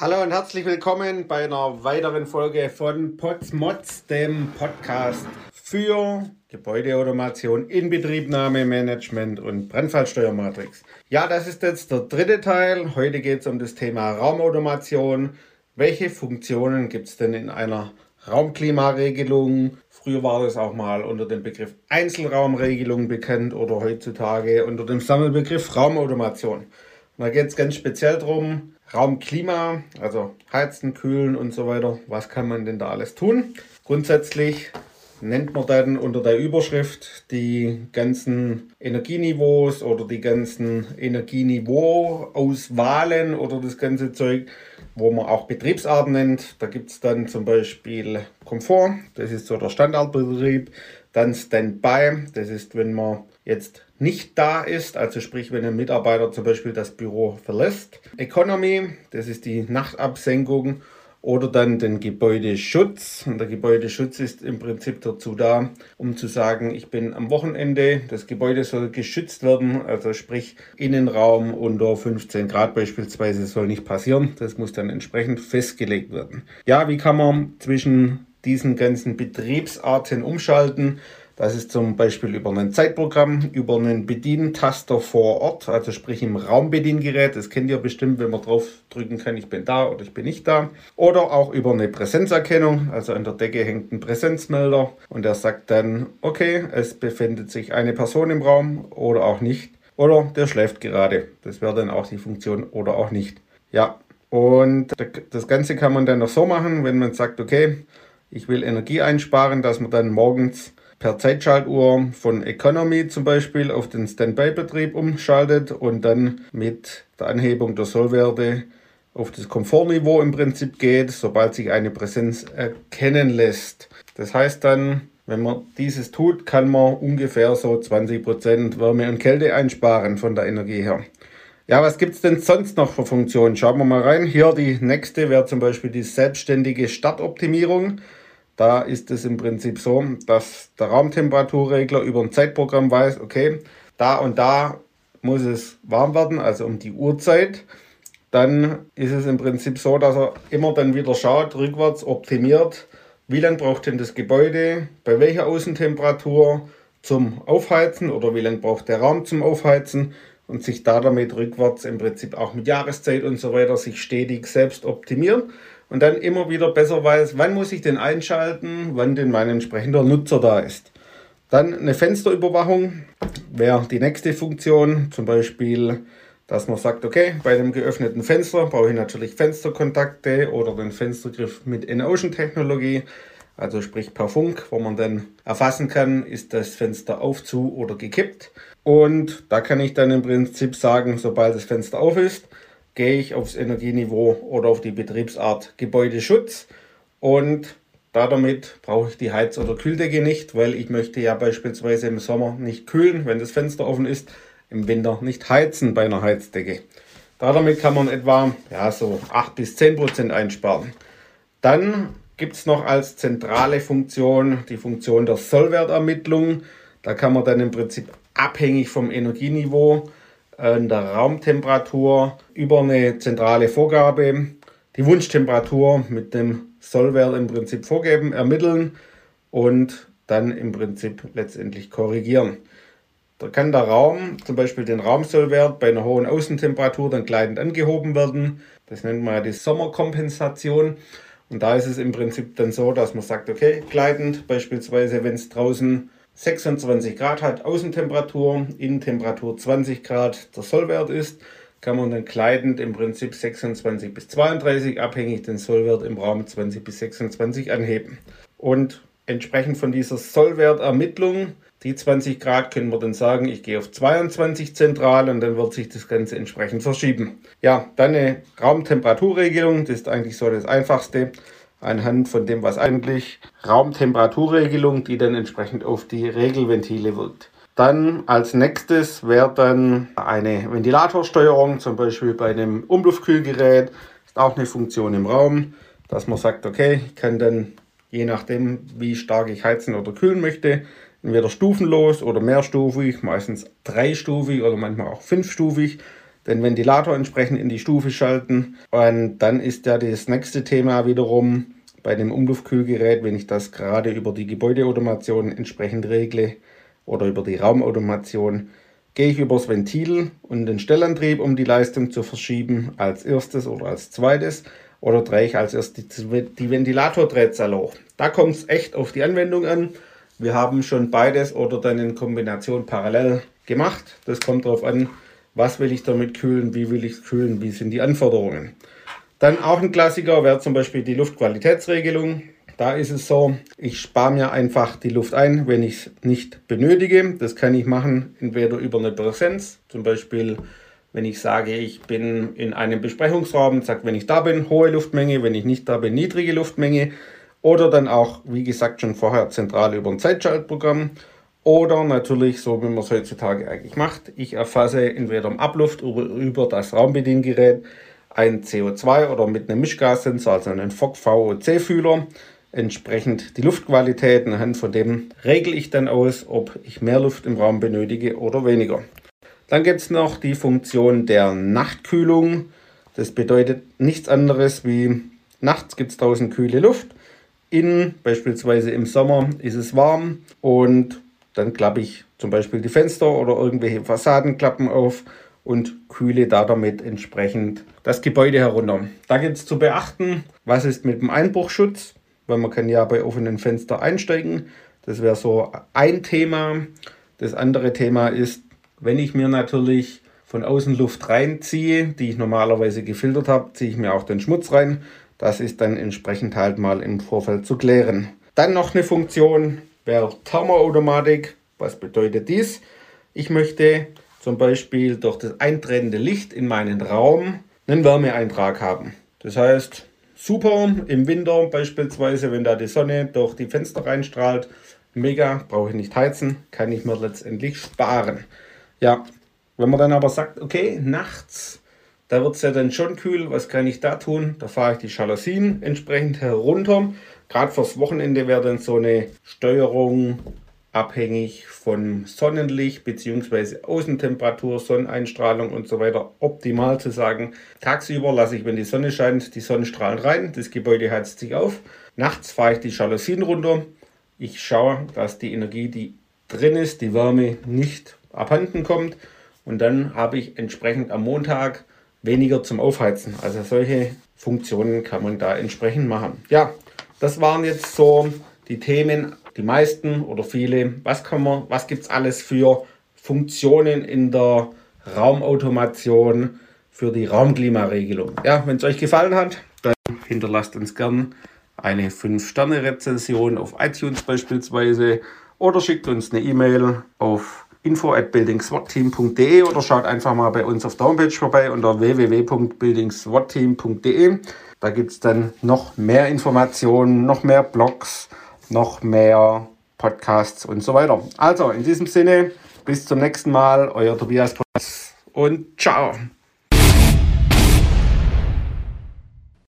Hallo und herzlich willkommen bei einer weiteren Folge von Potsmods, dem Podcast für Gebäudeautomation, Inbetriebnahme, Management und Brandfallsteuermatrix. Ja, das ist jetzt der dritte Teil. Heute geht es um das Thema Raumautomation. Welche Funktionen gibt es denn in einer Raumklimaregelung? Früher war das auch mal unter dem Begriff Einzelraumregelung bekannt oder heutzutage unter dem Sammelbegriff Raumautomation. Da geht es ganz speziell darum, Raumklima, also heizen, kühlen und so weiter. Was kann man denn da alles tun? Grundsätzlich nennt man dann unter der Überschrift die ganzen Energieniveaus oder die ganzen Energieniveau-Auswahlen oder das ganze Zeug, wo man auch Betriebsarten nennt. Da gibt es dann zum Beispiel Komfort, das ist so der Standardbetrieb. Dann Standby, das ist, wenn man jetzt nicht da ist, also sprich, wenn ein Mitarbeiter zum Beispiel das Büro verlässt. Economy, das ist die Nachtabsenkung oder dann den Gebäudeschutz. Und der Gebäudeschutz ist im Prinzip dazu da, um zu sagen, ich bin am Wochenende, das Gebäude soll geschützt werden, also sprich Innenraum unter 15 Grad beispielsweise soll nicht passieren. Das muss dann entsprechend festgelegt werden. Ja, wie kann man zwischen diesen ganzen Betriebsarten umschalten? Das ist zum Beispiel über ein Zeitprogramm, über einen Bedientaster vor Ort, also sprich im Raumbediengerät. Das kennt ihr bestimmt, wenn man drauf drücken kann, ich bin da oder ich bin nicht da. Oder auch über eine Präsenzerkennung, also an der Decke hängt ein Präsenzmelder und der sagt dann, okay, es befindet sich eine Person im Raum oder auch nicht. Oder der schläft gerade. Das wäre dann auch die Funktion oder auch nicht. Ja, und das Ganze kann man dann noch so machen, wenn man sagt, okay, ich will Energie einsparen, dass man dann morgens per Zeitschaltuhr von Economy zum Beispiel auf den Standby-Betrieb umschaltet und dann mit der Anhebung der Sollwerte auf das Komfortniveau im Prinzip geht, sobald sich eine Präsenz erkennen lässt. Das heißt dann, wenn man dieses tut, kann man ungefähr so 20% Wärme und Kälte einsparen von der Energie her. Ja, was gibt es denn sonst noch für Funktionen? Schauen wir mal rein. Hier die nächste wäre zum Beispiel die selbstständige Startoptimierung. Da ist es im Prinzip so, dass der Raumtemperaturregler über ein Zeitprogramm weiß, okay, da und da muss es warm werden, also um die Uhrzeit. Dann ist es im Prinzip so, dass er immer dann wieder schaut, rückwärts optimiert, wie lange braucht denn das Gebäude, bei welcher Außentemperatur zum Aufheizen oder wie lange braucht der Raum zum Aufheizen und sich da damit rückwärts im Prinzip auch mit Jahreszeit und so weiter sich stetig selbst optimieren und dann immer wieder besser weiß, wann muss ich den einschalten, wann denn mein entsprechender Nutzer da ist. Dann eine Fensterüberwachung wäre die nächste Funktion, zum Beispiel, dass man sagt, okay, bei einem geöffneten Fenster brauche ich natürlich Fensterkontakte oder den Fenstergriff mit In-Ocean-Technologie, also sprich per Funk, wo man dann erfassen kann, ist das Fenster auf, zu oder gekippt. Und da kann ich dann im Prinzip sagen, sobald das Fenster auf ist, gehe ich aufs Energieniveau oder auf die Betriebsart Gebäudeschutz und damit brauche ich die Heiz- oder Kühldecke nicht, weil ich möchte ja beispielsweise im Sommer nicht kühlen, wenn das Fenster offen ist, im Winter nicht heizen bei einer Heizdecke. Damit kann man etwa ja, so 8 bis 10 Prozent einsparen. Dann gibt es noch als zentrale Funktion die Funktion der Sollwertermittlung. Da kann man dann im Prinzip abhängig vom Energieniveau an der Raumtemperatur über eine zentrale Vorgabe die Wunschtemperatur mit dem Sollwert im Prinzip vorgeben, ermitteln und dann im Prinzip letztendlich korrigieren. Da kann der Raum, zum Beispiel den Raumsollwert bei einer hohen Außentemperatur dann gleitend angehoben werden. Das nennt man ja die Sommerkompensation. Und da ist es im Prinzip dann so, dass man sagt, okay, gleitend, beispielsweise wenn es draußen 26 Grad hat Außentemperatur, Innentemperatur 20 Grad der Sollwert ist, kann man dann kleidend im Prinzip 26 bis 32, abhängig den Sollwert im Raum 20 bis 26 anheben. Und entsprechend von dieser Sollwertermittlung, die 20 Grad, können wir dann sagen, ich gehe auf 22 zentral und dann wird sich das Ganze entsprechend verschieben. Ja, dann eine Raumtemperaturregelung, das ist eigentlich so das Einfachste anhand von dem, was eigentlich Raumtemperaturregelung, die dann entsprechend auf die Regelventile wirkt. Dann als nächstes wäre dann eine Ventilatorsteuerung, zum Beispiel bei einem Umluftkühlgerät, ist auch eine Funktion im Raum, dass man sagt, okay, ich kann dann je nachdem, wie stark ich heizen oder kühlen möchte, entweder stufenlos oder mehrstufig, meistens dreistufig oder manchmal auch fünfstufig, den Ventilator entsprechend in die Stufe schalten. Und dann ist ja das nächste Thema wiederum bei dem Umluftkühlgerät, wenn ich das gerade über die Gebäudeautomation entsprechend regle oder über die Raumautomation, gehe ich übers Ventil und den Stellantrieb, um die Leistung zu verschieben, als erstes oder als zweites. Oder drehe ich als erstes die Ventilatordrehzahl hoch. Da kommt es echt auf die Anwendung an. Wir haben schon beides oder dann in Kombination parallel gemacht. Das kommt darauf an, was will ich damit kühlen, wie will ich es kühlen, wie sind die Anforderungen. Dann auch ein Klassiker wäre zum Beispiel die Luftqualitätsregelung. Da ist es so, ich spare mir einfach die Luft ein, wenn ich es nicht benötige. Das kann ich machen, entweder über eine Präsenz, zum Beispiel wenn ich sage, ich bin in einem Besprechungsraum, sagt, wenn ich da bin, hohe Luftmenge, wenn ich nicht da bin, niedrige Luftmenge. Oder dann auch, wie gesagt, schon vorher zentral über ein Zeitschaltprogramm. Oder natürlich, so wie man es heutzutage eigentlich macht, ich erfasse entweder im Abluft oder über das Raumbediengerät ein CO2 oder mit einem Mischgassensor, also einen FOC VOC-Fühler, entsprechend die Luftqualität. Anhand von dem regle ich dann aus, ob ich mehr Luft im Raum benötige oder weniger. Dann gibt es noch die Funktion der Nachtkühlung. Das bedeutet nichts anderes wie nachts gibt es draußen kühle Luft. Innen, beispielsweise im Sommer, ist es warm und dann klappe ich zum Beispiel die Fenster oder irgendwelche Fassadenklappen auf und kühle da damit entsprechend das Gebäude herunter. Da gibt es zu beachten, was ist mit dem Einbruchschutz, weil man kann ja bei offenen Fenstern einsteigen. Das wäre so ein Thema. Das andere Thema ist, wenn ich mir natürlich von außen Luft reinziehe, die ich normalerweise gefiltert habe, ziehe ich mir auch den Schmutz rein. Das ist dann entsprechend halt mal im Vorfeld zu klären. Dann noch eine Funktion wäre Thermoautomatik. Was bedeutet dies? Ich möchte zum Beispiel durch das eintretende Licht in meinen Raum einen Wärmeeintrag haben. Das heißt, super im Winter beispielsweise, wenn da die Sonne durch die Fenster reinstrahlt, mega, brauche ich nicht heizen, kann ich mir letztendlich sparen. Ja, wenn man dann aber sagt, okay, nachts, da wird es ja dann schon kühl, was kann ich da tun? Da fahre ich die Jalousien entsprechend herunter. Gerade fürs Wochenende wäre dann so eine Steuerung abhängig von Sonnenlicht bzw. Außentemperatur, Sonneneinstrahlung und so weiter optimal zu sagen. Tagsüber lasse ich, wenn die Sonne scheint, die Sonnenstrahlen rein, das Gebäude heizt sich auf. Nachts fahre ich die Jalousien runter. Ich schaue, dass die Energie, die drin ist, die Wärme nicht abhanden kommt und dann habe ich entsprechend am Montag weniger zum Aufheizen. Also solche Funktionen kann man da entsprechend machen. Ja, das waren jetzt so die Themen die meisten oder viele, was kann man, was gibt es alles für Funktionen in der Raumautomation für die Raumklimaregelung. Ja, wenn es euch gefallen hat, dann hinterlasst uns gern eine 5-Sterne-Rezension auf iTunes beispielsweise oder schickt uns eine E-Mail auf info@buildingswatteam.de oder schaut einfach mal bei uns auf der Homepage vorbei unter www.buildingswatteam.de. Da gibt es dann noch mehr Informationen, noch mehr Blogs, noch mehr Podcasts und so weiter. Also in diesem Sinne, bis zum nächsten Mal, euer Tobias und ciao.